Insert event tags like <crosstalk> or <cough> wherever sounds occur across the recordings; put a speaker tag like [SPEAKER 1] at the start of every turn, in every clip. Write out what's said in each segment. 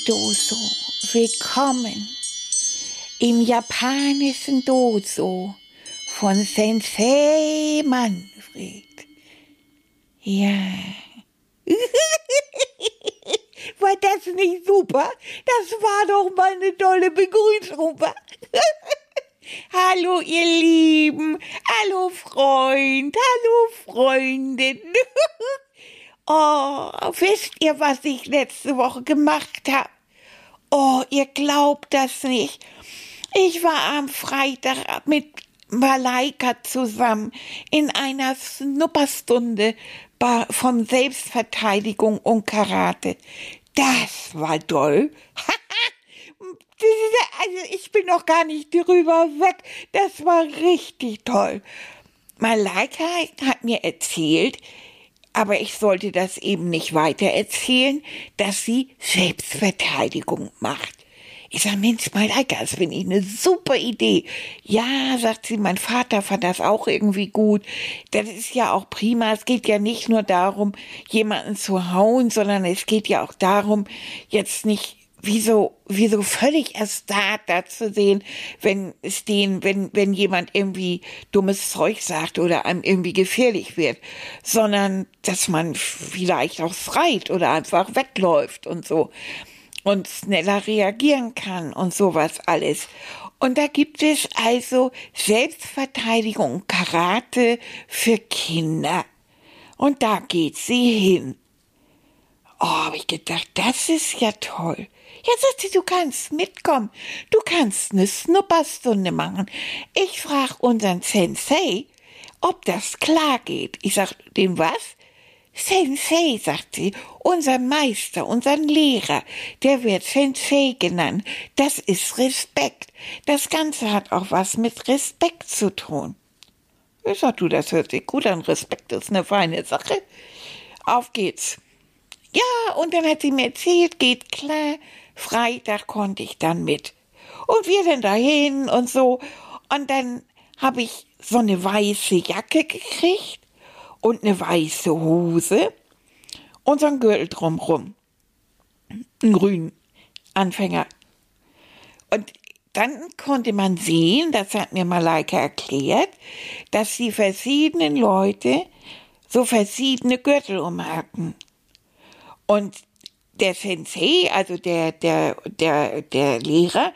[SPEAKER 1] Hi Doso, willkommen im japanischen Doso von Sensei Manfred. Ja. <laughs> War das nicht super? Das war doch mal eine tolle Begrüßung. <laughs> Hallo, ihr Lieben. Hallo, Freund. Hallo, Freundin. <laughs> Oh, wisst ihr, was ich letzte Woche gemacht habe? Oh, ihr glaubt das nicht. Ich war am Freitag mit Malaika zusammen in einer Snupperstunde von Selbstverteidigung und Karate. Das war toll. <laughs> also ich bin noch gar nicht drüber weg. Das war richtig toll. Malaika hat mir erzählt, aber ich sollte das eben nicht weiter erzählen, dass sie Selbstverteidigung macht. Ich sag, Mensch, Malaika, das finde ich eine super Idee. Ja, sagt sie, mein Vater fand das auch irgendwie gut. Das ist ja auch prima. Es geht ja nicht nur darum, jemanden zu hauen, sondern es geht ja auch darum, jetzt nicht wie so, wie so völlig erstarrt da zu sehen, wenn es den, wenn, wenn jemand irgendwie dummes Zeug sagt oder einem irgendwie gefährlich wird, sondern dass man vielleicht auch schreit oder einfach wegläuft und so und schneller reagieren kann und sowas alles. Und da gibt es also Selbstverteidigung, Karate für Kinder. Und da geht sie hin. Oh, habe ich gedacht, das ist ja toll. Ja, sagt sie, du kannst mitkommen. Du kannst eine Snupperstunde machen. Ich frag unseren Sensei, ob das klar geht. Ich sag, dem was? Sensei, sagt sie, unser Meister, unser Lehrer, der wird Sensei genannt. Das ist Respekt. Das Ganze hat auch was mit Respekt zu tun. Ich sag, du, das hört sich gut an. Respekt ist eine feine Sache. Auf geht's. Ja, und dann hat sie mir erzählt, geht klar, Freitag konnte ich dann mit. Und wir dann dahin und so. Und dann habe ich so eine weiße Jacke gekriegt und eine weiße Hose und so ein Gürtel drumrum. Ein grünen Anfänger. Und dann konnte man sehen, das hat mir Malaika erklärt, dass die verschiedenen Leute so verschiedene Gürtel umhaken. Und der Sensei, also der, der, der, der Lehrer,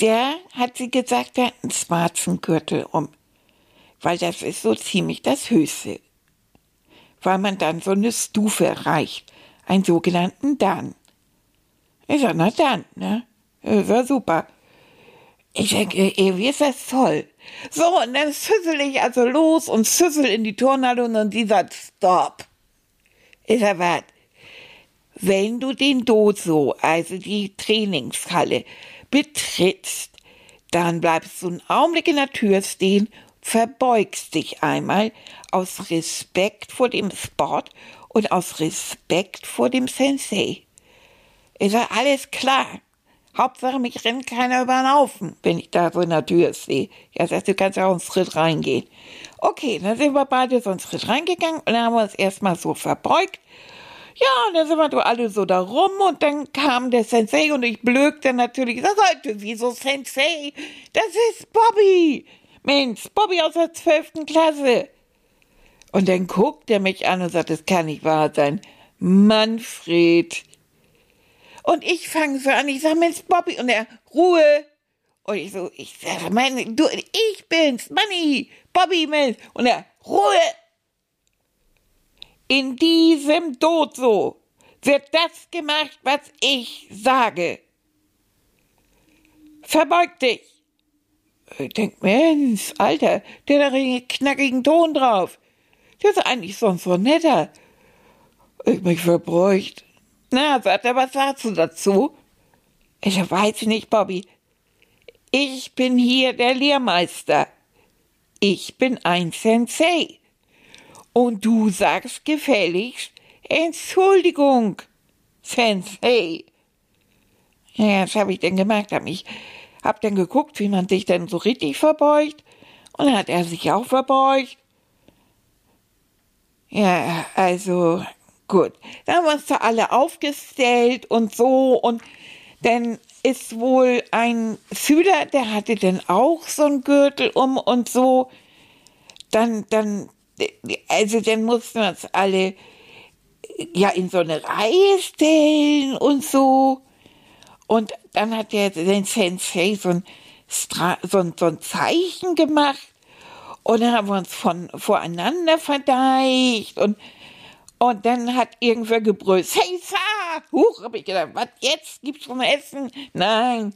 [SPEAKER 1] der hat sie gesagt, er hat einen schwarzen Gürtel um. Weil das ist so ziemlich das Höchste. Weil man dann so eine Stufe erreicht. Einen sogenannten Dan. Ich sag, na dann, ne? Das war super. Ich denke, ey, wie ist das toll. So, und dann süssel ich also los und süssel in die Turnhalle und die sagt, stopp. Ich sag, was? Wenn du den Dozo, also die Trainingshalle, betrittst, dann bleibst du einen Augenblick in der Tür stehen, verbeugst dich einmal aus Respekt vor dem Sport und aus Respekt vor dem Sensei. Ich sag, alles klar. Hauptsache, mich rennt keiner über den Haufen, wenn ich da so in der Tür stehe. Ja, sagst du, kannst ja auch einen Schritt reingehen. Okay, dann sind wir beide so einen Schritt reingegangen und dann haben wir uns erstmal so verbeugt. Ja, und dann sind wir alle so da rum und dann kam der Sensei und ich blökte natürlich. Das heute, wieso Sensei? Das ist Bobby. Mensch, Bobby aus der zwölften Klasse. Und dann guckt er mich an und sagt, das kann nicht wahr sein. Manfred. Und ich fange so an, ich sage, Mensch, Bobby, und er, Ruhe. Und ich so, ich sage, ich bin's, Manni, Bobby, Mensch. Und er, Ruhe. In diesem Dozo wird das gemacht, was ich sage. Verbeug dich. Ich denk, Mensch, Alter, der hat einen knackigen Ton drauf. Der ist eigentlich sonst so netter. Ich mich verbräucht. Na, sagt er, was sagst du dazu? Ich weiß nicht, Bobby. Ich bin hier der Lehrmeister. Ich bin ein Sensei. Und du sagst gefälligst Entschuldigung, Sensei. Ja, was habe ich denn gemacht? Hab, mich, hab dann geguckt, wie man sich denn so richtig verbeugt. Und dann hat er sich auch verbeugt. Ja, also gut. Dann haben wir uns da alle aufgestellt und so. Und dann ist wohl ein Schüler, der hatte dann auch so einen Gürtel um und so. Dann, dann, also dann mussten wir uns alle ja in so eine Reihe stellen und so. Und dann hat der den Sensei so ein, so ein, so ein Zeichen gemacht. Und dann haben wir uns von voreinander verdeicht und und dann hat irgendwer gebrüllt, hey, fahr! Huch, hab ich gedacht, was jetzt? Gibt's schon Essen? Nein.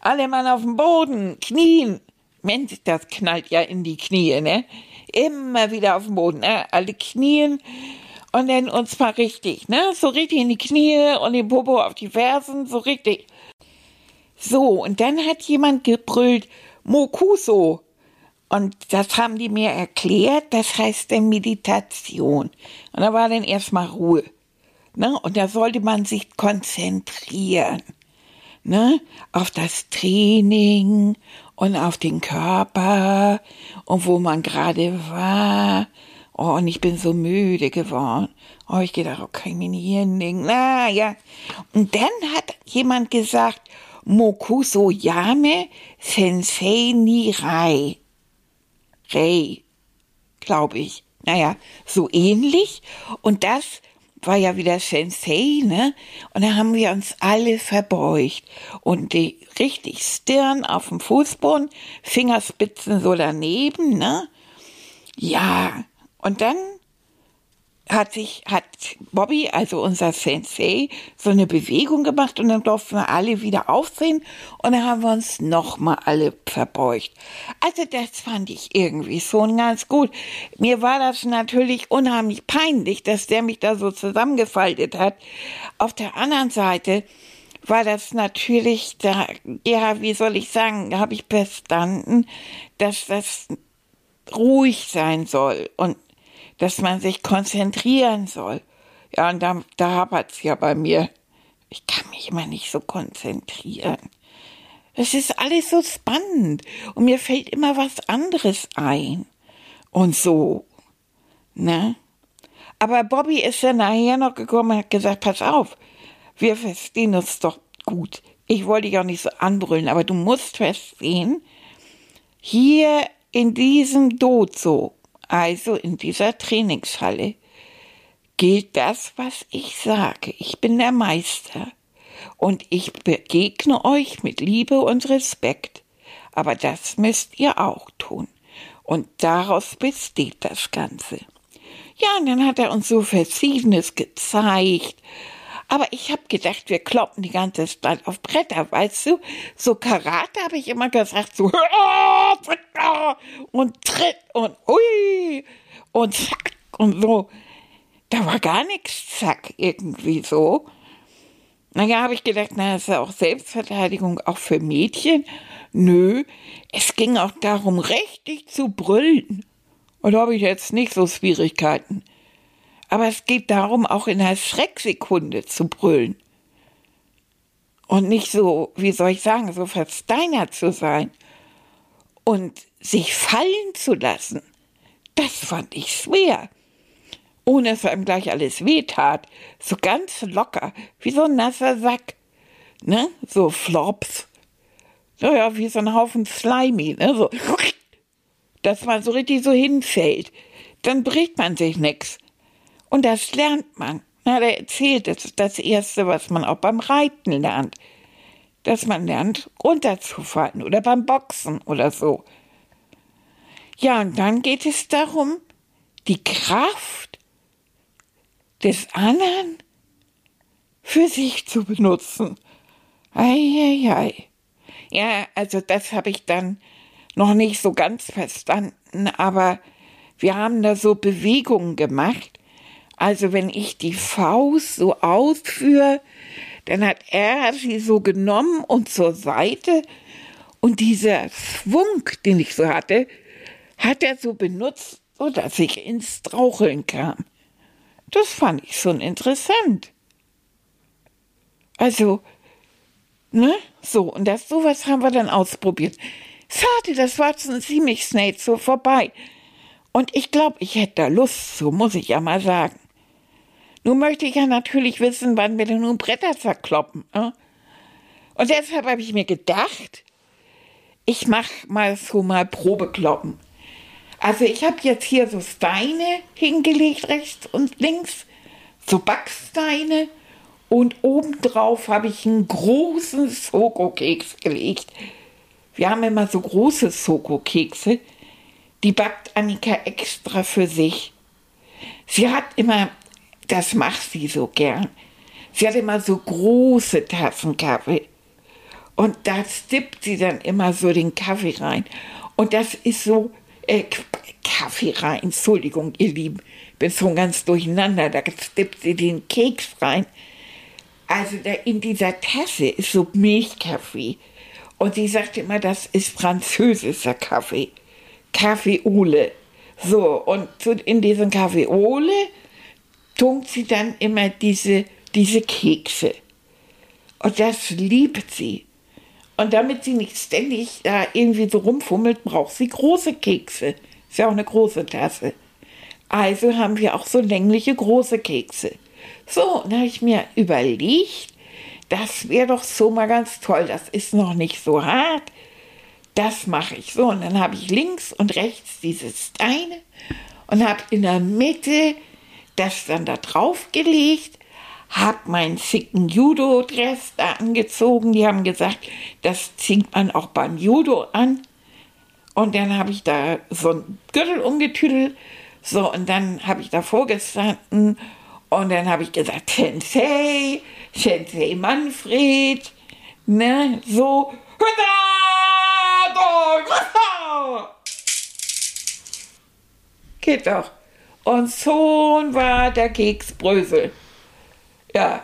[SPEAKER 1] Alle Mann auf dem Boden, knien. Mensch, das knallt ja in die Knie, ne? Immer wieder auf dem Boden, ne? Alle knien und dann uns mal richtig, ne? So richtig in die Knie und den Popo auf die Fersen, so richtig. So, und dann hat jemand gebrüllt, Mokuso. Und das haben die mir erklärt, das heißt der Meditation. Und da war dann erstmal Ruhe. Ne? Und da sollte man sich konzentrieren. Ne? Auf das Training und auf den Körper und wo man gerade war Oh, und ich bin so müde geworden. Oh, ich gedacht, oh, kann ich mir nicht hinlegen. Na ja. Und dann hat jemand gesagt, Mokuso Yame Sensei Nirai. Rei, glaube ich. Naja, so ähnlich. Und das war ja wieder Sensei, ne? Und da haben wir uns alle verbeugt. Und die richtig Stirn auf dem Fußboden, Fingerspitzen so daneben, ne? Ja, und dann hat sich, hat Bobby, also unser Sensei, so eine Bewegung gemacht und dann durften wir alle wieder aufsehen und dann haben wir uns nochmal alle verbeugt. Also das fand ich irgendwie schon ganz gut. Mir war das natürlich unheimlich peinlich, dass der mich da so zusammengefaltet hat. Auf der anderen Seite war das natürlich da, ja, wie soll ich sagen, habe ich verstanden, dass das ruhig sein soll und dass man sich konzentrieren soll. Ja, und da, da hapert es ja bei mir. Ich kann mich immer nicht so konzentrieren. Es ist alles so spannend und mir fällt immer was anderes ein. Und so, ne? Aber Bobby ist dann nachher noch gekommen und hat gesagt, pass auf, wir verstehen uns doch gut. Ich wollte dich auch nicht so anbrüllen, aber du musst verstehen, hier in diesem Dozo also in dieser Trainingshalle, gilt das, was ich sage. Ich bin der Meister und ich begegne euch mit Liebe und Respekt. Aber das müsst ihr auch tun. Und daraus besteht das Ganze. Ja, und dann hat er uns so Verschiedenes gezeigt. Aber ich habe gedacht, wir kloppen die ganze Zeit auf Bretter, weißt du? So Karate habe ich immer gesagt, so <laughs> und tritt und ui und zack und so. Da war gar nichts zack irgendwie so. Naja, habe ich gedacht, na, das ist ja auch Selbstverteidigung auch für Mädchen. Nö, es ging auch darum, richtig zu brüllen. Und da habe ich jetzt nicht so Schwierigkeiten. Aber es geht darum, auch in einer Schrecksekunde zu brüllen. Und nicht so, wie soll ich sagen, so versteinert zu sein. Und sich fallen zu lassen. Das fand ich schwer. Ohne dass einem gleich alles wehtat. So ganz locker, wie so ein nasser Sack. Ne? So flops. Naja, wie so ein Haufen Slimy, ne? So, <laughs> dass man so richtig so hinfällt. Dann bricht man sich nix. Und das lernt man. Na, der erzählt, das ist das Erste, was man auch beim Reiten lernt. Dass man lernt, runterzufallen oder beim Boxen oder so. Ja, und dann geht es darum, die Kraft des anderen für sich zu benutzen. Eieiei. Ja, also das habe ich dann noch nicht so ganz verstanden, aber wir haben da so Bewegungen gemacht, Also wenn ich die Faust so ausführe, dann hat er sie so genommen und zur Seite und dieser Schwung, den ich so hatte, hat er so benutzt, so dass ich ins Straucheln kam. Das fand ich schon interessant. Also, ne, so, und das, sowas haben wir dann ausprobiert. Schade, das war schon ziemlich schnell so vorbei. Und ich glaube, ich hätte da Lust so muss ich ja mal sagen. Nun möchte ich ja natürlich wissen, wann wir denn nun Bretter zerkloppen. Äh? Und deshalb habe ich mir gedacht, ich mache mal so mal Probekloppen. Also ich habe jetzt hier so Steine hingelegt, rechts und links, so Backsteine. Und obendrauf habe ich einen großen Schokokeks gelegt. Wir haben immer so große Schokokekse. Die backt Annika extra für sich. Sie hat immer das macht sie so gern. Sie hat immer so große Tassen Kaffee. Und da stippt sie dann immer so den Kaffee rein. Und das ist so, äh, Kaffee rein, Entschuldigung, ihr Lieben, bin schon ganz durcheinander, da stippt sie den Keks rein. Also da in dieser Tasse ist so Milchkaffee. Und sie sagt immer, das ist französischer Kaffee. Kaffee Ole. So, und in diesem Kaffee Ole tunkt sie dann immer diese, diese Kekse. Und das liebt sie. Und damit sie nicht ständig da irgendwie so rumfummelt, braucht sie große Kekse. Ist ja auch eine große Tasse. Also haben wir auch so längliche große Kekse. So, dann habe ich mir überlegt, das wäre doch so mal ganz toll. Das ist noch nicht so hart. Das mache ich so. Und dann habe ich links und rechts diese Steine und habe in der Mitte das dann da drauf gelegt, hab meinen schicken Judo-Dress da angezogen. Die haben gesagt, das zieht man auch beim Judo an. Und dann habe ich da so einen Gürtel umgetüdelt. So, und dann habe ich da vorgestanden und dann habe ich gesagt, Sensei, Sensei Manfred, ne, so. Geht doch. Und schon war der Keks Brösel. Ja.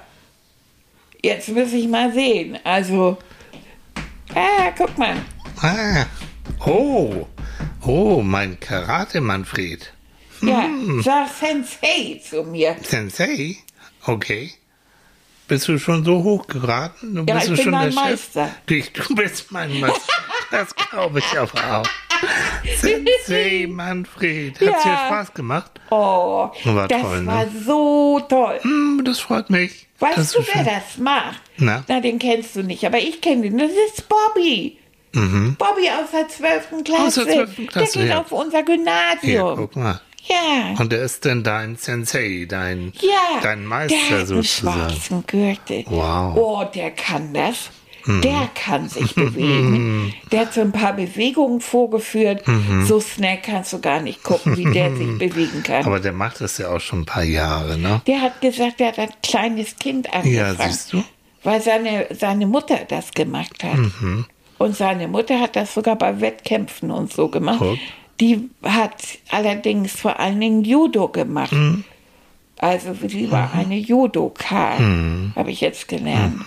[SPEAKER 1] Jetzt muss ich mal sehen. Also, ah, guck mal.
[SPEAKER 2] Ah, oh, oh, mein Karate-Manfred.
[SPEAKER 1] Ja, hm. sag Sensei zu mir.
[SPEAKER 2] Sensei? Okay. Bist du schon so hoch geraten? Du
[SPEAKER 1] ja,
[SPEAKER 2] bist
[SPEAKER 1] ich bin
[SPEAKER 2] schon
[SPEAKER 1] mein
[SPEAKER 2] der
[SPEAKER 1] Meister.
[SPEAKER 2] Chef. Du, du bist mein Meister. <laughs> Das glaube ich aber auch. <laughs> Sensei Manfred. Hat
[SPEAKER 1] Ja.
[SPEAKER 2] dir Spaß gemacht?
[SPEAKER 1] Oh,
[SPEAKER 2] War
[SPEAKER 1] das
[SPEAKER 2] toll, ne?
[SPEAKER 1] war so toll.
[SPEAKER 2] Hm, das freut mich.
[SPEAKER 1] Weißt du, wer
[SPEAKER 2] schön.
[SPEAKER 1] das macht?
[SPEAKER 2] Na?
[SPEAKER 1] den kennst du nicht, aber ich kenne den. Das ist Bobby. Bobby aus der 12. Klasse.
[SPEAKER 2] Mhm. Aus der 12. Klasse,
[SPEAKER 1] Der geht
[SPEAKER 2] ja.
[SPEAKER 1] auf unser
[SPEAKER 2] Hier,
[SPEAKER 1] Gymnasium.
[SPEAKER 2] guck mal.
[SPEAKER 1] Ja.
[SPEAKER 2] Und der ist denn dein Sensei, dein,
[SPEAKER 1] Ja,
[SPEAKER 2] dein
[SPEAKER 1] der
[SPEAKER 2] Meister
[SPEAKER 1] hat einen
[SPEAKER 2] sozusagen.
[SPEAKER 1] schwarzen Gürtel.
[SPEAKER 2] Wow. Mhm.
[SPEAKER 1] Oh, der kann das. Der kann sich <laughs> bewegen. Der hat so ein paar Bewegungen vorgeführt. So schnell kannst du gar nicht gucken, wie der sich <laughs> bewegen kann.
[SPEAKER 2] Mhm. Aber der macht das ja auch schon ein paar Jahre, ne?
[SPEAKER 1] der hat gesagt, er hat ein kleines Kind angefangen.
[SPEAKER 2] Ja, siehst du?
[SPEAKER 1] Weil seine, seine Mutter das gemacht hat.
[SPEAKER 2] Mhm.
[SPEAKER 1] Und seine Mutter hat das sogar bei Wettkämpfen und so gemacht.
[SPEAKER 2] Guck.
[SPEAKER 1] Die hat allerdings vor allen Dingen Judo gemacht.
[SPEAKER 2] Mhm.
[SPEAKER 1] Also sie war eine Judoka,
[SPEAKER 2] Mhm.
[SPEAKER 1] habe ich jetzt gelernt.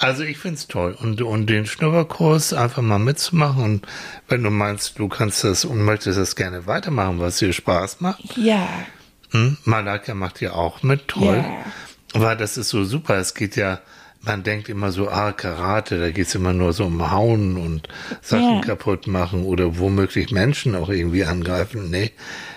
[SPEAKER 2] Also ich find's toll. Und, und den Schnupperkurs einfach mal mitzumachen. Und wenn du meinst, du kannst das und möchtest das gerne weitermachen, was dir Spaß macht.
[SPEAKER 1] Ja,
[SPEAKER 2] Hm? Malaka macht ja auch mit, toll.
[SPEAKER 1] Ja.
[SPEAKER 2] Weil das ist so super. Es geht ja, man denkt immer so, ah, Karate, da geht's immer nur so um Hauen und Sachen
[SPEAKER 1] Ja.
[SPEAKER 2] kaputt machen oder womöglich Menschen auch irgendwie angreifen. Nee,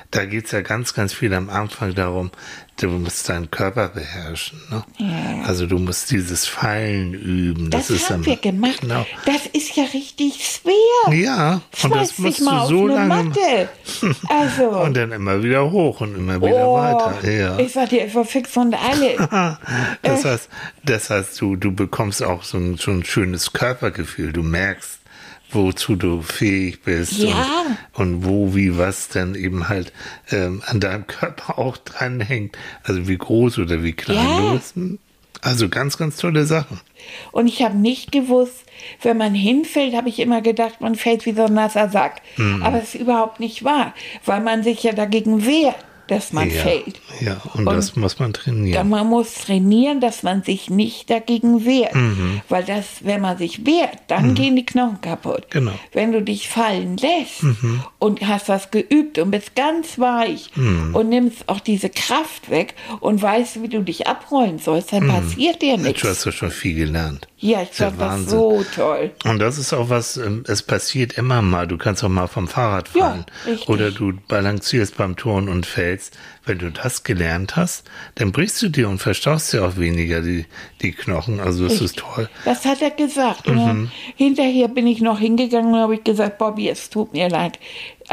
[SPEAKER 2] da geht's ja ganz, ganz viel am Anfang darum, du musst deinen Körper beherrschen. Ne?
[SPEAKER 1] Ja.
[SPEAKER 2] Also du musst dieses Fallen üben. Das,
[SPEAKER 1] das,
[SPEAKER 2] ist
[SPEAKER 1] haben wir gemacht.
[SPEAKER 2] Genau.
[SPEAKER 1] Das ist ja richtig schwer.
[SPEAKER 2] Ja, und das
[SPEAKER 1] Schmeiß
[SPEAKER 2] musst du so lange
[SPEAKER 1] Matte. <laughs> Also,
[SPEAKER 2] und dann immer wieder hoch und immer wieder
[SPEAKER 1] oh,
[SPEAKER 2] weiter. Ja.
[SPEAKER 1] ich sag dir, ich war fix und alle. <laughs>
[SPEAKER 2] Das heißt, das heißt du, du bekommst auch so ein, so ein schönes Körpergefühl. Du merkst, wozu du fähig bist
[SPEAKER 1] Ja.
[SPEAKER 2] und, und wo, wie, was dann eben halt ähm, an deinem Körper auch dranhängt. Also wie groß oder wie klein
[SPEAKER 1] Ja.
[SPEAKER 2] du bist. Also ganz, ganz tolle Sachen.
[SPEAKER 1] Und ich habe nicht gewusst, wenn man hinfällt, habe ich immer gedacht, man fällt wie so ein nasser Sack.
[SPEAKER 2] Mhm.
[SPEAKER 1] Aber es ist überhaupt nicht wahr, weil man sich ja dagegen wehrt. Dass man
[SPEAKER 2] ja,
[SPEAKER 1] fällt.
[SPEAKER 2] Ja, und, und, das muss man trainieren.
[SPEAKER 1] Man muss trainieren, dass man sich nicht dagegen wehrt.
[SPEAKER 2] Mhm.
[SPEAKER 1] Weil das, wenn man sich wehrt, dann mhm. gehen die Knochen kaputt.
[SPEAKER 2] Genau.
[SPEAKER 1] Wenn du dich fallen lässt mhm. und hast was geübt und bist ganz weich
[SPEAKER 2] Mhm.
[SPEAKER 1] und nimmst auch diese Kraft weg und weißt, wie du dich abrollen sollst, dann passiert dir nichts.
[SPEAKER 2] Du hast ja schon viel gelernt.
[SPEAKER 1] Ja, ich
[SPEAKER 2] ja
[SPEAKER 1] fand das so toll.
[SPEAKER 2] Und das ist auch was, ähm, es passiert immer mal. Du kannst auch mal vom Fahrrad
[SPEAKER 1] Ja,
[SPEAKER 2] fallen.
[SPEAKER 1] richtig.
[SPEAKER 2] Oder du balancierst beim Turnen und fällst. Wenn du das gelernt hast, dann brichst du dir und verstaust dir auch weniger die, die Knochen. Also das ist toll.
[SPEAKER 1] Das hat er gesagt.
[SPEAKER 2] Mhm.
[SPEAKER 1] hinterher bin ich noch hingegangen und habe ich gesagt, Bobby, es tut mir leid.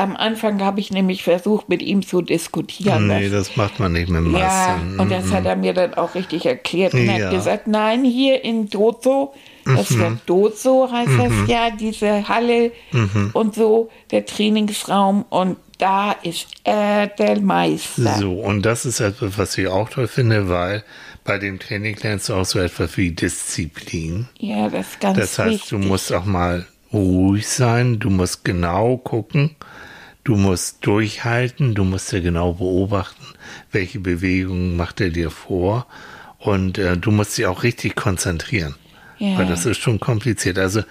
[SPEAKER 1] Am Anfang habe ich nämlich versucht, mit ihm zu diskutieren.
[SPEAKER 2] Nee,
[SPEAKER 1] was-
[SPEAKER 2] das macht man nicht mit
[SPEAKER 1] ja,
[SPEAKER 2] Marcel.
[SPEAKER 1] und das hat er mir dann auch richtig erklärt und
[SPEAKER 2] Ja. Mhm.
[SPEAKER 1] hat gesagt, nein, hier in Dozo, das wird Dozo heißt das ja, diese Halle
[SPEAKER 2] Mhm.
[SPEAKER 1] und so, der Trainingsraum und da ist er der Meister.
[SPEAKER 2] So, und das ist etwas, was ich auch toll finde, weil bei dem Training lernst du auch so etwas wie Disziplin.
[SPEAKER 1] Ja, das ist ganz
[SPEAKER 2] Das heißt,
[SPEAKER 1] wichtig.
[SPEAKER 2] du musst auch mal ruhig sein, du musst genau gucken, du musst durchhalten, du musst ja genau beobachten, welche Bewegungen macht er dir vor und äh, du musst dich auch richtig konzentrieren.
[SPEAKER 1] Ja.
[SPEAKER 2] Weil das ist schon kompliziert. Also,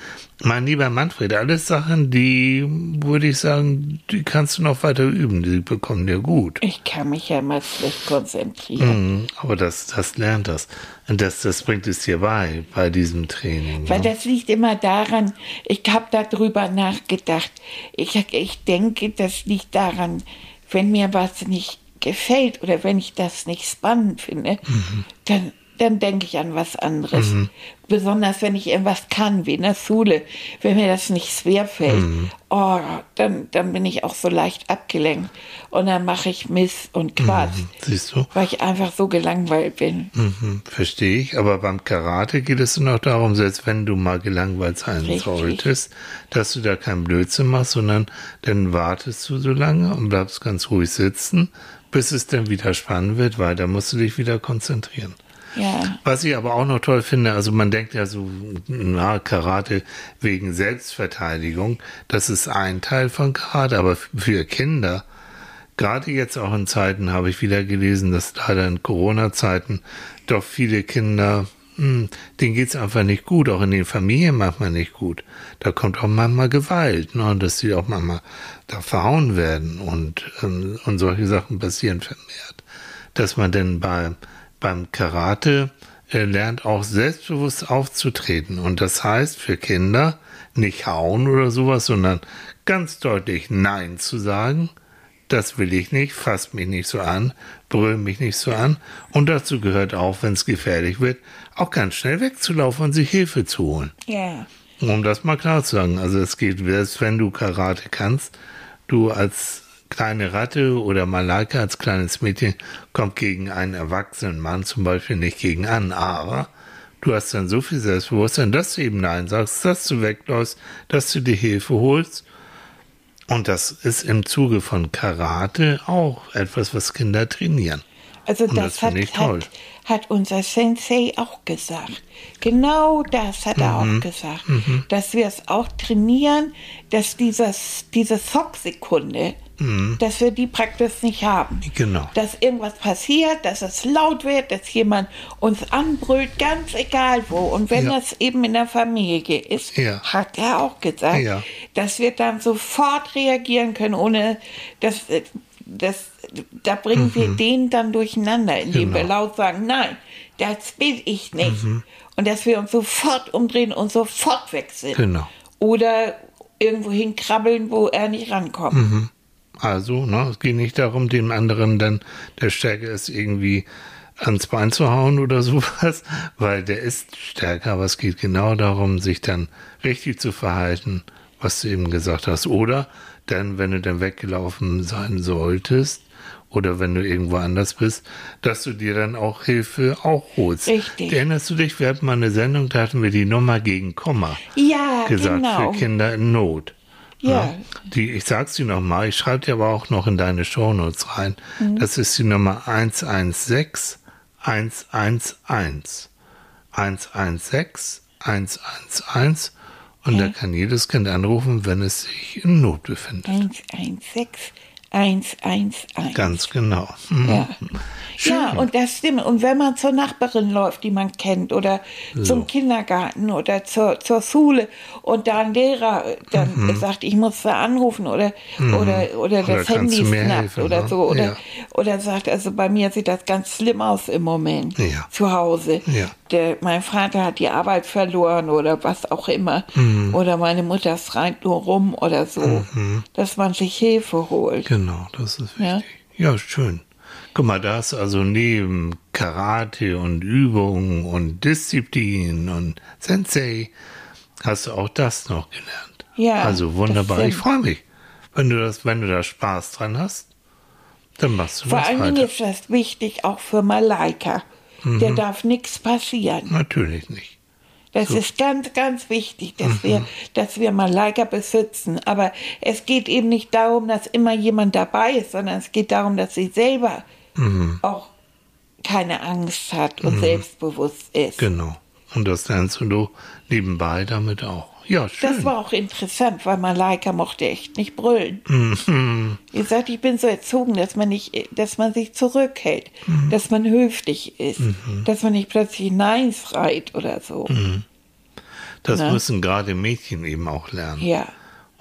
[SPEAKER 2] mein lieber Manfred, alles Sachen, die würde ich sagen, die kannst du noch weiter üben, die bekommen dir gut.
[SPEAKER 1] Ich kann mich ja mal schlecht konzentrieren.
[SPEAKER 2] Mhm, Aber das, das lernt das. Und das, das bringt es dir bei, bei diesem Training.
[SPEAKER 1] Weil
[SPEAKER 2] ne?
[SPEAKER 1] das liegt immer daran, ich habe darüber nachgedacht. Ich, ich denke, das liegt daran, wenn mir was nicht gefällt oder wenn ich das nicht spannend finde, dann, dann denke ich an was anderes. Besonders wenn ich irgendwas kann, wie in der Schule. Wenn mir das nicht schwer fällt, oh, dann, dann bin ich auch so leicht abgelenkt. Und dann mache ich Mist und Quatsch,
[SPEAKER 2] Siehst du?
[SPEAKER 1] weil ich einfach so gelangweilt bin.
[SPEAKER 2] Mhm, verstehe ich. Aber beim Karate geht es nur noch darum, selbst wenn du mal gelangweilt sein
[SPEAKER 1] Richtig.
[SPEAKER 2] solltest, dass du da keinen Blödsinn machst, sondern dann wartest du so lange und bleibst ganz ruhig sitzen, bis es dann wieder spannend wird, weil da musst du dich wieder konzentrieren.
[SPEAKER 1] Ja.
[SPEAKER 2] Was ich aber auch noch toll finde, also man denkt ja so, na, Karate wegen Selbstverteidigung, das ist ein Teil von Karate, aber für Kinder, gerade jetzt auch in Zeiten, habe ich wieder gelesen, dass leider in Corona-Zeiten doch viele Kinder, hm, denen geht's einfach nicht gut, auch in den Familien manchmal nicht gut. Da kommt auch manchmal Gewalt, ne, dass sie auch manchmal da verhauen werden und, ähm, und solche Sachen passieren vermehrt. Dass man denn bei, beim Karate lernt auch selbstbewusst aufzutreten. Und das heißt für Kinder nicht hauen oder sowas, sondern ganz deutlich Nein zu sagen. Das will ich nicht, fasst mich nicht so an, brüll mich nicht so an. Und dazu gehört auch, wenn es gefährlich wird, auch ganz schnell wegzulaufen und sich Hilfe zu holen.
[SPEAKER 1] Ja.
[SPEAKER 2] Um das mal klar zu sagen. Also es geht, selbst wenn du Karate kannst, du als kleine Ratte oder Malaika als kleines Mädchen kommt gegen einen erwachsenen Mann zum Beispiel nicht gegen an, aber du hast dann so viel Selbstbewusstsein, dass du eben Nein sagst, dass du wegläufst, dass du dir Hilfe holst. Und das ist im Zuge von Karate auch etwas, was Kinder trainieren.
[SPEAKER 1] Also
[SPEAKER 2] Und
[SPEAKER 1] das,
[SPEAKER 2] das
[SPEAKER 1] hat, hat, hat unser Sensei auch gesagt. Genau das hat er
[SPEAKER 2] Mhm.
[SPEAKER 1] auch gesagt. Dass wir es auch trainieren, dass dieses, diese Zocksekunde, dass wir die praktisch nicht haben.
[SPEAKER 2] Mhm. Genau.
[SPEAKER 1] Dass irgendwas passiert, dass es laut wird, dass jemand uns anbrüllt, ganz egal wo. Und wenn
[SPEAKER 2] Ja.
[SPEAKER 1] das eben in der Familie ist,
[SPEAKER 2] Ja.
[SPEAKER 1] hat er auch gesagt,
[SPEAKER 2] Ja.
[SPEAKER 1] dass wir dann sofort reagieren können, ohne dass das, da bringen wir den dann durcheinander, indem wir
[SPEAKER 2] Mhm. Genau.
[SPEAKER 1] laut sagen, nein, das will ich nicht.
[SPEAKER 2] Mhm.
[SPEAKER 1] Und dass wir uns sofort umdrehen und sofort weg sind.
[SPEAKER 2] Genau.
[SPEAKER 1] Oder irgendwo hinkrabbeln, wo er nicht rankommt.
[SPEAKER 2] Mhm. Also, ne, es geht nicht darum, dem anderen dann, der stärker ist, irgendwie ans Bein zu hauen oder <laughs> sowas, weil der ist stärker, aber es geht genau darum, sich dann richtig zu verhalten, was du eben gesagt hast. Oder dann, wenn du dann weggelaufen sein solltest, oder wenn du irgendwo anders bist, dass du dir dann auch Hilfe auch holst.
[SPEAKER 1] Richtig.
[SPEAKER 2] Erinnerst du dich, wir hatten mal eine Sendung, da hatten wir die Nummer gegen Komma
[SPEAKER 1] Ja,
[SPEAKER 2] gesagt
[SPEAKER 1] genau.
[SPEAKER 2] für Kinder in Not.
[SPEAKER 1] Ja.
[SPEAKER 2] Die, ich sag's dir nochmal, ich schreibe dir aber auch noch in deine Shownotes rein.
[SPEAKER 1] Mhm.
[SPEAKER 2] Das ist die Nummer 116 111. 116 111 und da kann jedes Kind anrufen, wenn es sich in Not befindet.
[SPEAKER 1] 116 111.
[SPEAKER 2] Ganz genau. Mhm.
[SPEAKER 1] Ja.
[SPEAKER 2] Schön.
[SPEAKER 1] ja, und das stimmt. Und wenn man zur Nachbarin läuft, die man kennt, oder zum Kindergarten oder zur, zur Schule und da ein Lehrer äh, dann sagt, ich muss da anrufen oder, oder, oder das
[SPEAKER 2] Mhm. kannst
[SPEAKER 1] Handy
[SPEAKER 2] mir
[SPEAKER 1] snappt oder
[SPEAKER 2] ne?
[SPEAKER 1] so. Oder,
[SPEAKER 2] Ja.
[SPEAKER 1] oder sagt, also bei mir sieht das ganz schlimm aus im Moment
[SPEAKER 2] Ja.
[SPEAKER 1] zu Hause.
[SPEAKER 2] Ja.
[SPEAKER 1] Der, mein Vater hat die Arbeit verloren oder was auch immer.
[SPEAKER 2] Mhm.
[SPEAKER 1] Oder meine Mutter schreit nur rum oder so. Dass man sich Hilfe holt.
[SPEAKER 2] Genau, das ist
[SPEAKER 1] Ja.
[SPEAKER 2] wichtig. Ja, schön. Guck mal, da hast also neben Karate und Übungen und Disziplin und Sensei, hast du auch das noch gelernt.
[SPEAKER 1] Ja,
[SPEAKER 2] Also wunderbar.
[SPEAKER 1] das
[SPEAKER 2] Ich freue mich. Wenn du das, wenn du da Spaß dran hast, dann machst du
[SPEAKER 1] Vor
[SPEAKER 2] das
[SPEAKER 1] allen Dingen ist das wichtig auch für Malaika.
[SPEAKER 2] Mhm.
[SPEAKER 1] Der darf nichts passieren.
[SPEAKER 2] Natürlich nicht.
[SPEAKER 1] Das ist ganz, ganz wichtig, dass
[SPEAKER 2] Mhm.
[SPEAKER 1] wir, dass wir Malaika beschützen. Aber es geht eben nicht darum, dass immer jemand dabei ist, sondern es geht darum, dass sie selber
[SPEAKER 2] Mhm.
[SPEAKER 1] auch keine Angst hat und selbstbewusst ist.
[SPEAKER 2] Genau. Und das lernst du nebenbei damit auch. Ja, schön.
[SPEAKER 1] Das war auch interessant, weil Malaika mochte echt nicht brüllen.
[SPEAKER 2] Mhm.
[SPEAKER 1] Wie gesagt, ich bin so erzogen, dass man nicht, dass man sich zurückhält,
[SPEAKER 2] Mhm.
[SPEAKER 1] dass man höflich ist, dass man nicht plötzlich Nein schreit oder so.
[SPEAKER 2] Mhm. das
[SPEAKER 1] ne?
[SPEAKER 2] müssen gerade Mädchen eben auch lernen.
[SPEAKER 1] Ja,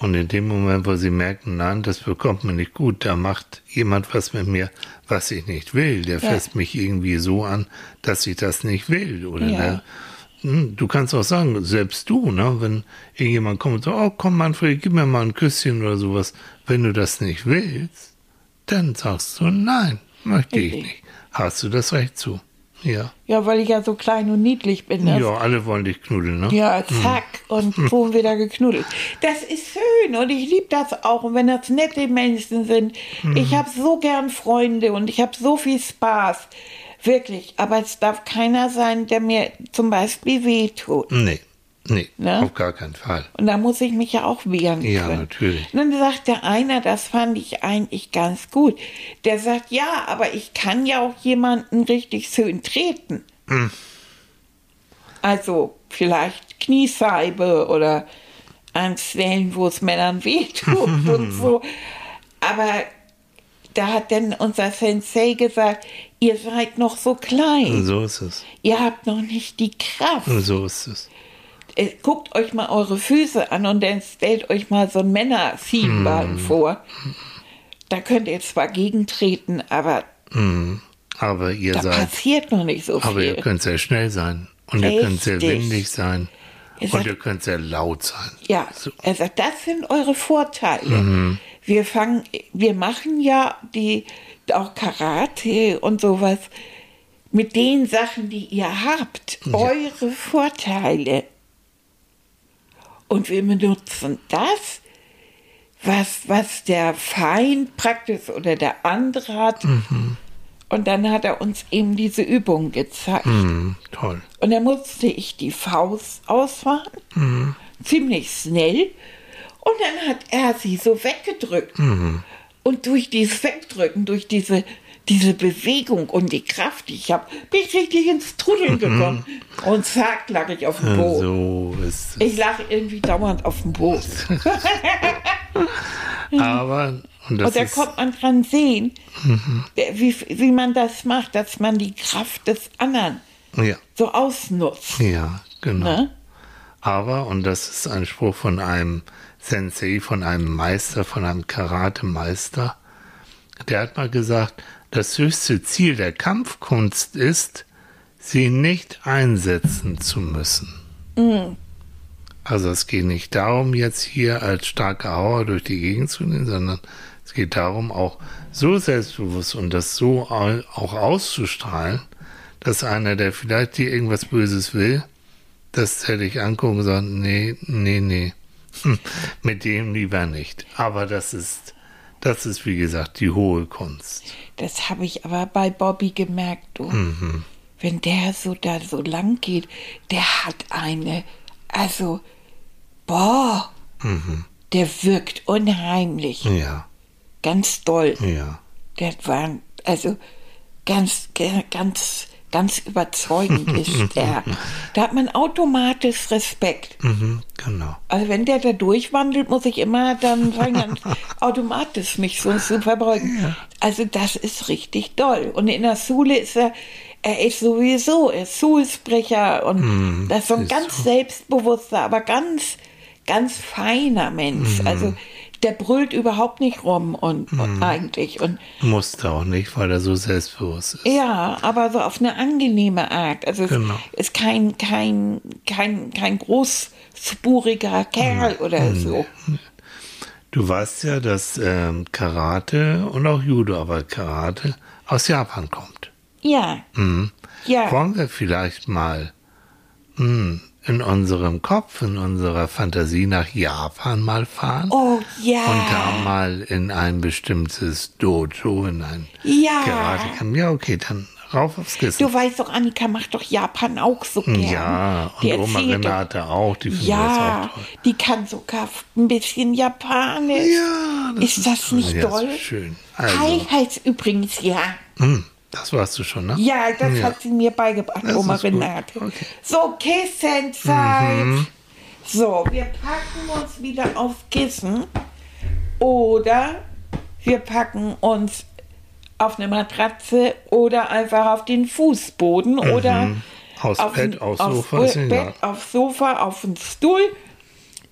[SPEAKER 2] Und in dem Moment, wo sie merken, nein, das bekommt man nicht gut, da macht jemand was mit mir, was ich nicht will. Der
[SPEAKER 1] Ja.
[SPEAKER 2] fässt mich irgendwie so an, dass ich das nicht will. Oder
[SPEAKER 1] Ja.
[SPEAKER 2] der, Hm, du kannst auch sagen, selbst du, ne, wenn irgendjemand kommt und sagt, oh komm Manfred, gib mir mal ein Küsschen oder sowas. Wenn du das nicht willst, dann sagst du, nein, möchte ich nicht. Hast du das Recht zu. Ja.
[SPEAKER 1] ja, weil ich ja so klein und niedlich bin. Das
[SPEAKER 2] Ja, alle wollen dich knuddeln, ne?
[SPEAKER 1] Ja, zack, und schon wieder geknuddelt. Das ist schön und ich liebe das auch. Und wenn das nette Menschen sind, ich habe so gern Freunde und ich habe so viel Spaß. Wirklich. Aber es darf keiner sein, der mir zum Beispiel wehtut.
[SPEAKER 2] Nee, nee,
[SPEAKER 1] Ne?
[SPEAKER 2] auf gar keinen Fall.
[SPEAKER 1] Und da muss ich mich ja auch wehren
[SPEAKER 2] Ja,
[SPEAKER 1] können.
[SPEAKER 2] natürlich.
[SPEAKER 1] Und dann sagt der einer, das fand ich eigentlich ganz gut. Der sagt, ja, aber ich kann ja auch jemanden richtig schön treten.
[SPEAKER 2] Hm.
[SPEAKER 1] Also vielleicht Kniescheibe oder an Stellen, wo es Männern wehtut <laughs> und so. Aber da hat dann unser Sensei gesagt, ihr seid noch so klein.
[SPEAKER 2] So ist es.
[SPEAKER 1] Ihr habt noch nicht die Kraft.
[SPEAKER 2] So ist es.
[SPEAKER 1] Äh, guckt euch mal eure Füße an und dann stellt euch mal so ein Männer-Siebenbein
[SPEAKER 2] Hm.
[SPEAKER 1] vor. Da könnt ihr zwar gegentreten, aber
[SPEAKER 2] Mhm. Aber ihr
[SPEAKER 1] da
[SPEAKER 2] seid,
[SPEAKER 1] passiert noch nicht so
[SPEAKER 2] aber ihr
[SPEAKER 1] viel.
[SPEAKER 2] könnt sehr schnell sein. Und ihr könnt sehr
[SPEAKER 1] Richtig.
[SPEAKER 2] windig sein.
[SPEAKER 1] Ihr
[SPEAKER 2] Und ihr könnt sehr laut sein.
[SPEAKER 1] Ja,
[SPEAKER 2] So.
[SPEAKER 1] er sagt, das sind eure Vorteile.
[SPEAKER 2] Mhm.
[SPEAKER 1] Wir fangen, wir machen ja die auch Karate und sowas mit den Sachen, die ihr habt, eure Vorteile. Und wir benutzen das, was, was der Feind praktisch oder der andere hat.
[SPEAKER 2] Mhm.
[SPEAKER 1] Und dann hat er uns eben diese Übung gezeigt.
[SPEAKER 2] Mhm. Toll.
[SPEAKER 1] Und dann musste ich die Faust ausfahren,
[SPEAKER 2] Mhm.
[SPEAKER 1] ziemlich schnell. Und dann hat er sie so weggedrückt.
[SPEAKER 2] Mhm.
[SPEAKER 1] Und durch dieses Wegdrücken, durch diese, diese Bewegung und die Kraft, die ich habe, bin ich richtig ins Trudeln gekommen. Und zack, lag ich auf dem.
[SPEAKER 2] Mhm. So ist es.
[SPEAKER 1] Ich lag irgendwie dauernd auf dem Boden. <laughs>
[SPEAKER 2] Aber, und das
[SPEAKER 1] Und da kommt man dran sehen, wie, wie man das macht, dass man die Kraft des anderen
[SPEAKER 2] ja,
[SPEAKER 1] so ausnutzt.
[SPEAKER 2] ja, genau.
[SPEAKER 1] Ne?
[SPEAKER 2] Aber, und das ist ein Spruch von einem Sensei, von einem Meister, von einem Karate-Meister, der hat mal gesagt, das höchste Ziel der Kampfkunst ist, sie nicht einsetzen zu müssen. Also es geht nicht darum, jetzt hier als starker Hauer durch die Gegend zu gehen, sondern es geht darum, auch so selbstbewusst und das so au- auch auszustrahlen, dass einer, der vielleicht dir irgendwas Böses will, das hätte ich angucken und sagen, nee, nee, nee, mit dem lieber nicht. Aber das ist, das ist wie gesagt die hohe Kunst.
[SPEAKER 1] Das habe ich aber bei Bobby gemerkt, du.
[SPEAKER 2] Mhm.
[SPEAKER 1] Wenn der so da so lang geht, der hat eine, also, boah, der wirkt unheimlich,
[SPEAKER 2] Ja,
[SPEAKER 1] ganz doll.
[SPEAKER 2] ja,
[SPEAKER 1] Der war, also, ganz, ganz ganz überzeugend ist <laughs> er. Da hat man automatisch Respekt.
[SPEAKER 2] Mhm, genau.
[SPEAKER 1] Also wenn der da durchwandelt, muss ich immer dann sagen, dann automatisch mich so zu verbeugen. Also das ist richtig doll. Und in der Schule ist er, er ist sowieso, er ist Schulsprecher und das ist so ein ganz selbstbewusster, aber ganz, ganz feiner Mensch. Also der brüllt überhaupt nicht rum und, und eigentlich. Und
[SPEAKER 2] Musste auch nicht, weil er so selbstbewusst ist.
[SPEAKER 1] ja, aber so auf eine angenehme Art. Also es
[SPEAKER 2] Genau.
[SPEAKER 1] ist kein, kein, kein, kein großspuriger Kerl oder so.
[SPEAKER 2] Du weißt ja, dass ähm, Karate und auch Judo, aber Karate aus Japan kommt.
[SPEAKER 1] Ja. Ja.
[SPEAKER 2] Wollen wir vielleicht mal hm, in unserem Kopf, in unserer Fantasie nach Japan mal fahren?
[SPEAKER 1] Oh ja.
[SPEAKER 2] Und da mal in ein bestimmtes Dojo, in ein
[SPEAKER 1] Ja.
[SPEAKER 2] Karate-Camp. Ja, okay, dann rauf aufs Kissen.
[SPEAKER 1] Du weißt doch, Annika macht doch Japan auch so gern.
[SPEAKER 2] ja,
[SPEAKER 1] Die
[SPEAKER 2] und Oma
[SPEAKER 1] erzählt doch-
[SPEAKER 2] Renate auch, die finden
[SPEAKER 1] Ja,
[SPEAKER 2] das auch toll.
[SPEAKER 1] die kann sogar ein bisschen Japanisch.
[SPEAKER 2] Ja,
[SPEAKER 1] Ist das nicht
[SPEAKER 2] ja,
[SPEAKER 1] toll?
[SPEAKER 2] ist schön. Also,
[SPEAKER 1] Hi heißt übrigens ja.
[SPEAKER 2] hm, das warst du schon, ne?
[SPEAKER 1] Ja, das hat sie mir beigebracht,
[SPEAKER 2] Das
[SPEAKER 1] Oma. Renate.
[SPEAKER 2] Okay.
[SPEAKER 1] So, Kissenzeit. So, wir packen uns wieder aufs Kissen oder wir packen uns auf eine Matratze oder einfach auf den Fußboden oder
[SPEAKER 2] Aufs
[SPEAKER 1] auf
[SPEAKER 2] Bett,
[SPEAKER 1] ein-
[SPEAKER 2] aufs
[SPEAKER 1] aufs
[SPEAKER 2] Sofa.
[SPEAKER 1] Bett, aufs Sofa, auf den Stuhl.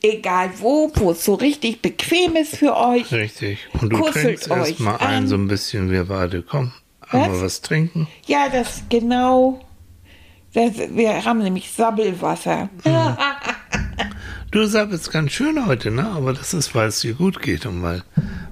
[SPEAKER 1] Egal wo, wo es so richtig bequem ist für euch.
[SPEAKER 2] Richtig. Und du
[SPEAKER 1] Kuschelt
[SPEAKER 2] trinkst erstmal ein, so ein bisschen, wir beide, komm,
[SPEAKER 1] Was?
[SPEAKER 2] was trinken.
[SPEAKER 1] Ja, das genau. Das, wir haben nämlich Sabbelwasser. <laughs>
[SPEAKER 2] Du sabbelst ganz schön heute, ne? Aber das ist, weil es dir gut geht und weil,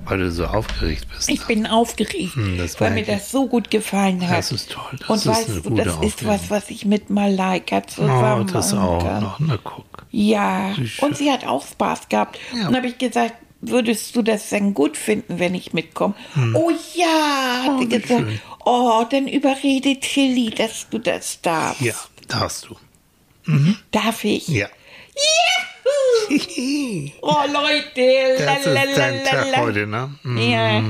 [SPEAKER 2] weil du so aufgeregt bist.
[SPEAKER 1] Ich bin aufgeregt,
[SPEAKER 2] Hm, das
[SPEAKER 1] weil mir das so gut gefallen hat.
[SPEAKER 2] Das ist toll, das
[SPEAKER 1] Und
[SPEAKER 2] ist
[SPEAKER 1] weißt
[SPEAKER 2] eine
[SPEAKER 1] du,
[SPEAKER 2] gute
[SPEAKER 1] das ist
[SPEAKER 2] Aufregung.
[SPEAKER 1] was, was ich mit Malaika
[SPEAKER 2] oh,
[SPEAKER 1] zusammen
[SPEAKER 2] das
[SPEAKER 1] machen
[SPEAKER 2] auch
[SPEAKER 1] kann.
[SPEAKER 2] noch. Na, guck.
[SPEAKER 1] Ja, und sie hat auch Spaß gehabt.
[SPEAKER 2] Ja.
[SPEAKER 1] Und habe ich gesagt, würdest du das denn gut finden, wenn ich mitkomme? Oh ja, hat
[SPEAKER 2] Hm. Oh,
[SPEAKER 1] gesagt.
[SPEAKER 2] schön.
[SPEAKER 1] Oh, dann überrede Chili, dass du das darfst.
[SPEAKER 2] Ja, darfst du.
[SPEAKER 1] Darf ich?
[SPEAKER 2] Ja. <laughs>
[SPEAKER 1] Oh Leute,
[SPEAKER 2] Das ist dein Tag heute, ne? Mm.
[SPEAKER 1] Ja.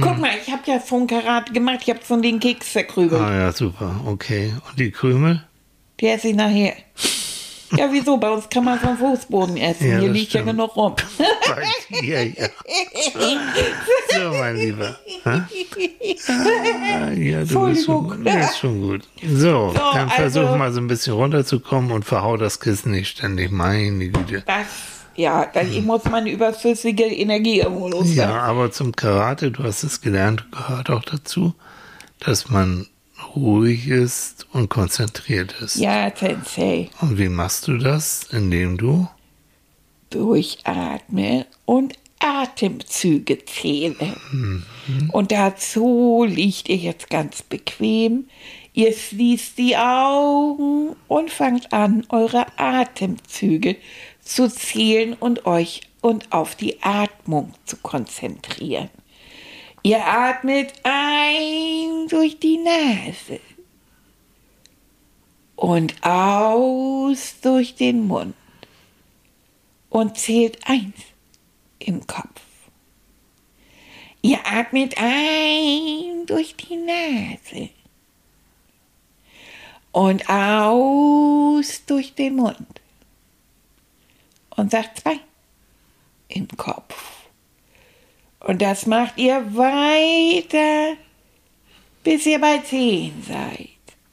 [SPEAKER 1] Guck mal, ich habe ja von Karate gemacht, ich habe von den Keks verkrübelt.
[SPEAKER 2] Ah ja, super. Okay. Und die Krümel?
[SPEAKER 1] Die esse ich nachher. Ja, wieso? Bei uns kann man vom Fußboden essen.
[SPEAKER 2] Ja,
[SPEAKER 1] Hier liegt ja
[SPEAKER 2] stimmt.
[SPEAKER 1] genug rum.
[SPEAKER 2] Bei dir, ja. So, mein Lieber. Hä? Ah, Ja, du bist schon,
[SPEAKER 1] Entschuldigung.
[SPEAKER 2] ja, ist schon gut. So, dann versuch
[SPEAKER 1] also-
[SPEAKER 2] mal so ein bisschen runterzukommen und verhau das Kissen nicht ständig. Meine Güte.
[SPEAKER 1] Das, ja, das, ich muss meine überflüssige Energie irgendwo
[SPEAKER 2] Ja,
[SPEAKER 1] loswerden.
[SPEAKER 2] aber zum Karate, du hast es gelernt, gehört auch dazu, dass man ruhig ist und konzentriert ist.
[SPEAKER 1] Ja, Sensei.
[SPEAKER 2] Und wie machst du das? Indem du
[SPEAKER 1] Durchatme und Atemzüge zähle. Und dazu liegt ihr jetzt ganz bequem. Ihr schließt die Augen und fangt an, eure Atemzüge zu zählen und euch und auf die Atmung zu konzentrieren. Ihr atmet ein durch die Nase und aus durch den Mund und zählt eins im Kopf. Ihr atmet ein durch die Nase und aus durch den Mund und sagt zwei im Kopf. Und das macht ihr weiter, bis ihr bei zehn seid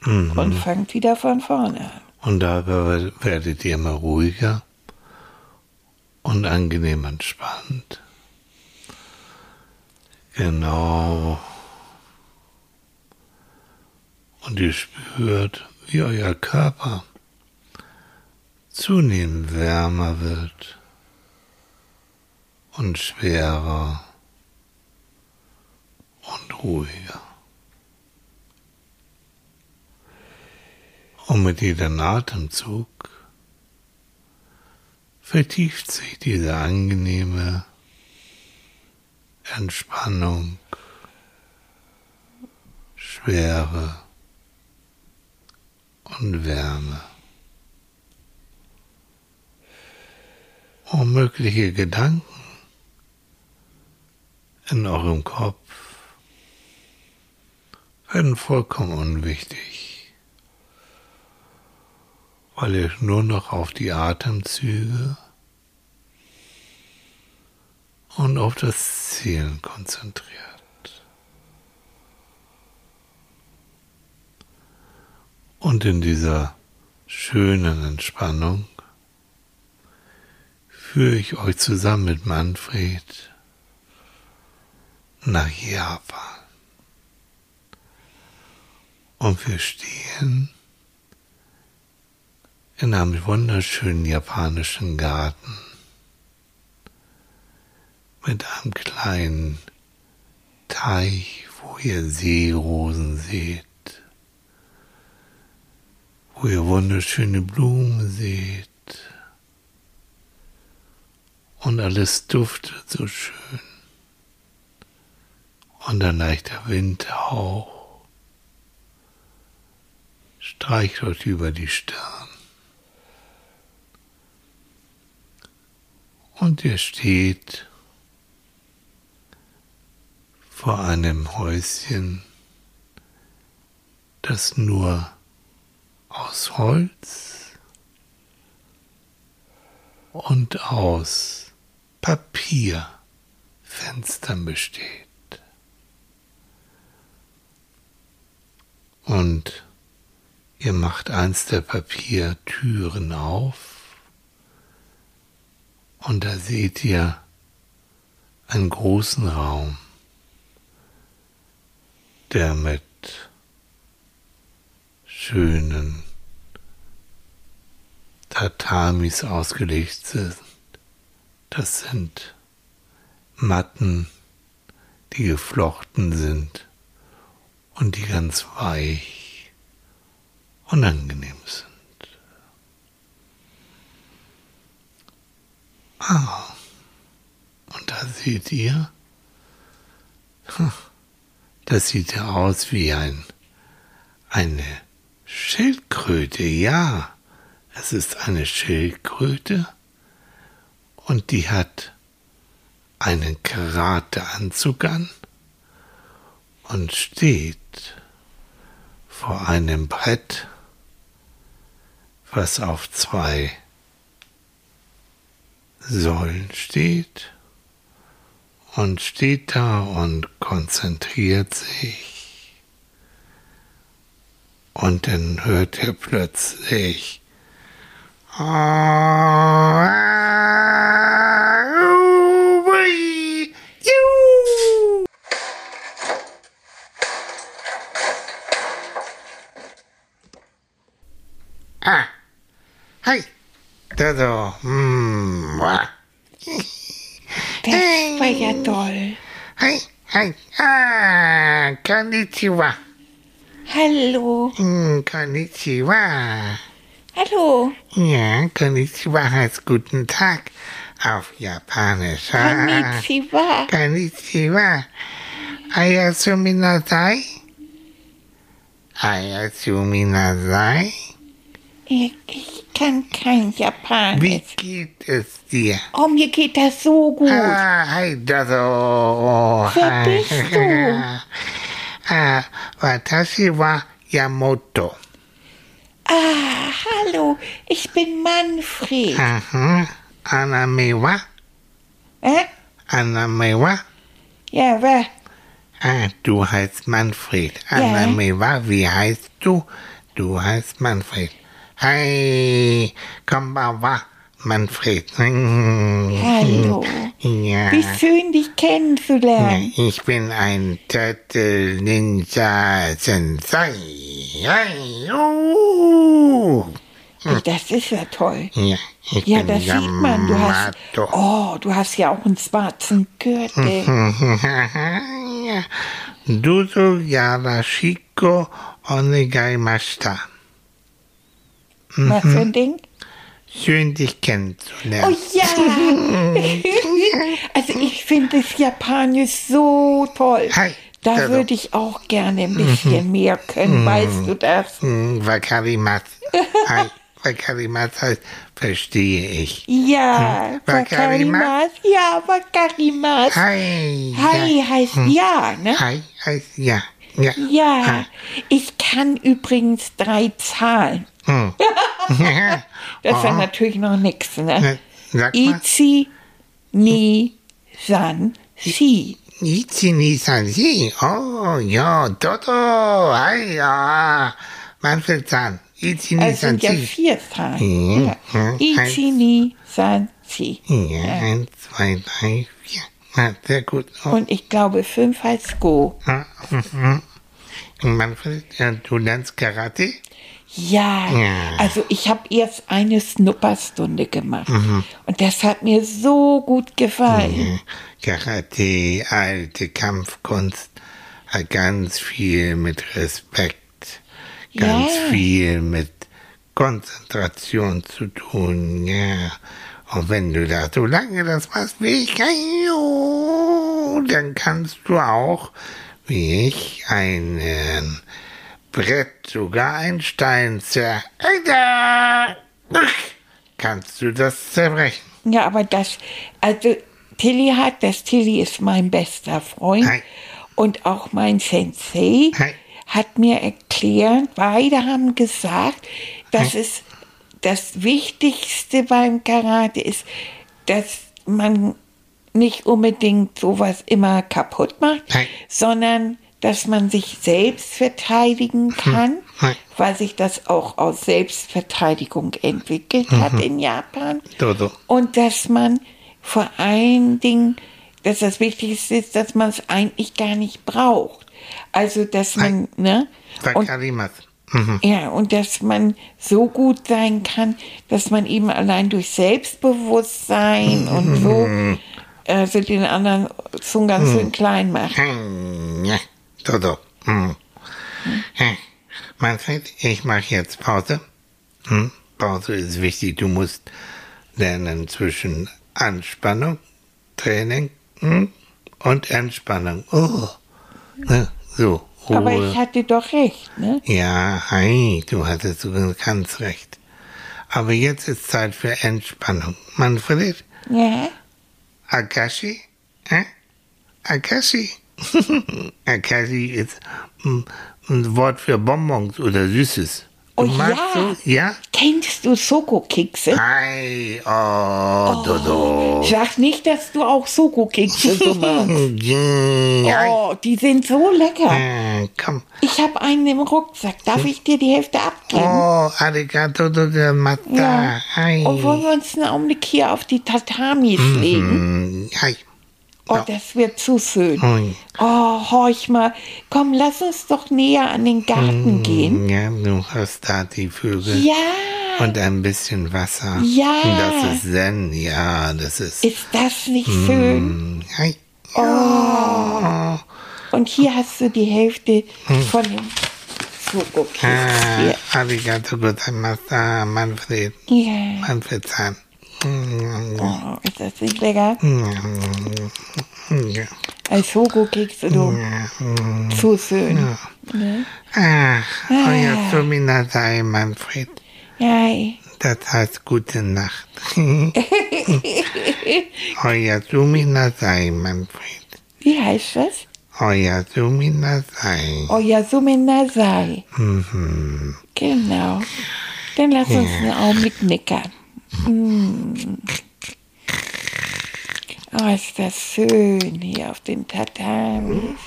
[SPEAKER 1] und fangt wieder von vorne an.
[SPEAKER 2] Und dabei werdet ihr immer ruhiger und angenehm entspannt. Genau. Und ihr spürt, wie euer Körper zunehmend wärmer wird und schwerer ruhiger. Und mit jedem Atemzug vertieft sich diese angenehme Entspannung, Schwere und Wärme. Und mögliche Gedanken in eurem Kopf werden vollkommen unwichtig. weil ihr nur noch auf die Atemzüge und auf das Zielen konzentriert. Und in dieser schönen Entspannung führe ich euch zusammen mit Manfred nach Japan. Und wir stehen in einem wunderschönen japanischen Garten mit einem kleinen Teich, wo ihr Seerosen seht, wo ihr wunderschöne Blumen seht. Und alles duftet so schön. Und ein leichter Windhauch streicht euch über die Stirn. Und ihr steht vor einem Häuschen, das nur aus Holz und aus Papierfenstern besteht. Und ihr macht eins der Papiertüren auf und da seht ihr einen großen Raum, der mit schönen Tatamis ausgelegt sind. Das sind Matten, die geflochten sind und die ganz weich und angenehm sind. Ah, und da seht ihr, das sieht ja aus wie ein, eine Schildkröte, ja, es ist eine Schildkröte und die hat einen Karateanzug an und steht vor einem Brett, was auf zwei Säulen steht und steht da und konzentriert sich. Und dann hört er plötzlich Ah, hi, da so, mm,
[SPEAKER 1] Das war ja toll.
[SPEAKER 2] hi, hi, ah, konnichiwa,
[SPEAKER 1] Hallo.
[SPEAKER 2] mm, konnichiwa.
[SPEAKER 1] Hallo.
[SPEAKER 2] Ja, konnichiwa heißt guten Tag auf Japanisch.
[SPEAKER 1] Konnichiwa.
[SPEAKER 2] Konnichiwa. Ayasumi nasai. Ayasumi nasai.
[SPEAKER 1] Ich, ich kann kein
[SPEAKER 2] Wie
[SPEAKER 1] Japanisch.
[SPEAKER 2] geht es dir?
[SPEAKER 1] Oh, mir geht das so gut.
[SPEAKER 2] Ah, hi, Dodo.
[SPEAKER 1] Wer bist <laughs> du?
[SPEAKER 2] Ah, watashi wa Yamoto.
[SPEAKER 1] Ah, hallo. Ich bin Manfred.
[SPEAKER 2] Aha. Aname wa?
[SPEAKER 1] Äh?
[SPEAKER 2] Aname wa?
[SPEAKER 1] Ja, wer?
[SPEAKER 2] Ah, du heißt Manfred. Aname wa? Wie heißt du? Du heißt Manfred. Hi, konbanwa, Manfred.
[SPEAKER 1] Hallo.
[SPEAKER 2] Ja.
[SPEAKER 1] Wie schön, dich kennenzulernen.
[SPEAKER 2] Ich bin ein Turtle Ninja Sensei. Hey.
[SPEAKER 1] Das ist ja toll.
[SPEAKER 2] Ja, ich
[SPEAKER 1] Ja, das sieht man. Du hast,
[SPEAKER 2] Yamato.
[SPEAKER 1] oh, du hast ja auch einen schwarzen Gürtel. <laughs>
[SPEAKER 2] ja. Duzo Yarashiko Onegaimashita.
[SPEAKER 1] Was für ein Ding?
[SPEAKER 2] Schön, dich
[SPEAKER 1] Oh
[SPEAKER 2] kennenzulernen.
[SPEAKER 1] ja! <laughs> also ich finde das Japanisch so toll.
[SPEAKER 2] Hi,
[SPEAKER 1] Da
[SPEAKER 2] also-
[SPEAKER 1] würde ich auch gerne ein bisschen mehr können, weißt du das?
[SPEAKER 2] Hm, Wakarimas. <laughs> Wakarimas heißt, verstehe ich.
[SPEAKER 1] Ja,
[SPEAKER 2] Hm?
[SPEAKER 1] Wakarimas. Ja, Wakarimas.
[SPEAKER 2] Hi.
[SPEAKER 1] Hi heißt ja, ne?
[SPEAKER 2] Hi heißt ja. Ja.
[SPEAKER 1] Ja,
[SPEAKER 2] Hi.
[SPEAKER 1] ich kann übrigens drei Zahlen. Das ist ja natürlich noch nichts, ne?
[SPEAKER 2] Mal.
[SPEAKER 1] Ichi ni san si.
[SPEAKER 2] Ichi-ni-san-si. Oh, ja, Toto. Hi, ja. Manfred-san.
[SPEAKER 1] Es sind ja vier Zahlen.
[SPEAKER 2] Mhm.
[SPEAKER 1] Ja.
[SPEAKER 2] Mhm.
[SPEAKER 1] Ichi ni san si.
[SPEAKER 2] Ja, eins, zwei, drei, vier. Ja, sehr gut. Oh,
[SPEAKER 1] Und ich glaube, fünf heißt Go.
[SPEAKER 2] ja, mhm. Manfred, ja, du lernst Karate?
[SPEAKER 1] Ja, also ich habe erst eine Snupperstunde gemacht.
[SPEAKER 2] Mhm.
[SPEAKER 1] Und das hat mir so gut gefallen.
[SPEAKER 2] Karate, alte Kampfkunst, hat ganz viel mit Respekt, ganz
[SPEAKER 1] Ja.
[SPEAKER 2] viel mit Konzentration zu tun, ja. Und wenn du da so lange das machst wie ich, dann kannst du auch, wie ich, ein äh, Brett, sogar ein Stein zer... Kannst du das zerbrechen?
[SPEAKER 1] Ja, aber das, also Tilly hat, das Tilly ist mein bester Freund
[SPEAKER 2] Hi.
[SPEAKER 1] und auch mein Sensei
[SPEAKER 2] Hi.
[SPEAKER 1] hat mir erklärt, beide haben gesagt, dass es das Wichtigste beim Karate ist, dass man nicht unbedingt sowas immer kaputt macht,
[SPEAKER 2] Hi.
[SPEAKER 1] sondern dass man sich selbst verteidigen kann,
[SPEAKER 2] Hi.
[SPEAKER 1] weil sich das auch aus Selbstverteidigung entwickelt hat in Japan.
[SPEAKER 2] Dodo.
[SPEAKER 1] Und dass man vor allen Dingen, dass das Wichtigste ist, dass man es eigentlich gar nicht braucht. Also, dass man, ne? Und.
[SPEAKER 2] Mhm.
[SPEAKER 1] ja, und dass man so gut sein kann, dass man eben allein durch Selbstbewusstsein und so, <laughs> also den anderen zum ganz schön klein macht.
[SPEAKER 2] Hm, Ja, Dodo. Hm. Hm. Manfred, ich mache jetzt Pause. Hm? Pause ist wichtig. Du musst lernen zwischen Anspannung, Training hm? und Entspannung. Oh. Ne? So, Ruhe.
[SPEAKER 1] Aber ich hatte doch recht, ne?
[SPEAKER 2] Ja, hey, du hattest sogar ganz recht. Aber jetzt ist Zeit für Entspannung. Manfred,
[SPEAKER 1] Ja.
[SPEAKER 2] Akashi? Hä? Akashi? Akashi ist mm, ein Wort für Bonbons oder Süßes. Du
[SPEAKER 1] Oh ja.
[SPEAKER 2] so? Ja?
[SPEAKER 1] Kennst du Soko-Kekse?
[SPEAKER 2] Hi, oh, Dodo.
[SPEAKER 1] Sag nicht, dass du auch Soko-Kekse so <laughs> magst.
[SPEAKER 2] Ja,
[SPEAKER 1] Oh, die sind so lecker.
[SPEAKER 2] äh, komm.
[SPEAKER 1] Ich habe einen im Rucksack. Darf ich dir die Hälfte abgeben?
[SPEAKER 2] Oh, arigato gozaimasu.
[SPEAKER 1] Ja.
[SPEAKER 2] Hi.
[SPEAKER 1] Und wollen wir uns einen Augenblick hier auf die Tatamis legen?
[SPEAKER 2] Mm, Hi.
[SPEAKER 1] Oh, das wird zu schön.
[SPEAKER 2] Ui.
[SPEAKER 1] Oh, horch mal. Komm, lass uns doch näher an den Garten gehen.
[SPEAKER 2] Ja, du hast da die Vögel.
[SPEAKER 1] Ja.
[SPEAKER 2] Und ein bisschen Wasser.
[SPEAKER 1] Ja.
[SPEAKER 2] Das ist Zen, ja, das ist.
[SPEAKER 1] Ist das nicht schön?
[SPEAKER 2] Mm, Hi. Oh.
[SPEAKER 1] Und hier hast du die Hälfte von dem Schokokeks.
[SPEAKER 2] Ah, arigato gozaimasu, Manfred.
[SPEAKER 1] Ja.
[SPEAKER 2] Manfred Zahn. Mm,
[SPEAKER 1] Oh, ist das nicht lecker?
[SPEAKER 2] Ja.
[SPEAKER 1] Als du. Zu schön.
[SPEAKER 2] Ah, Oyasumi Nasai, Manfred.
[SPEAKER 1] Ja.
[SPEAKER 2] Das heißt gute Nacht. <laughs> Oyasumi Nasai, Manfred.
[SPEAKER 1] Wie heißt das?
[SPEAKER 2] Oyasumi Nasai.
[SPEAKER 1] Oyasumi Nasai.
[SPEAKER 2] Mhm.
[SPEAKER 1] Genau. Dann lass uns einen Augenblick nickern. Mm. Oh, ist das schön hier auf den Tatamis.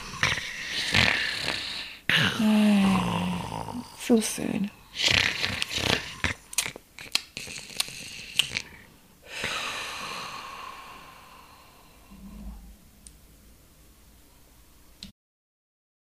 [SPEAKER 1] Ah, so schön.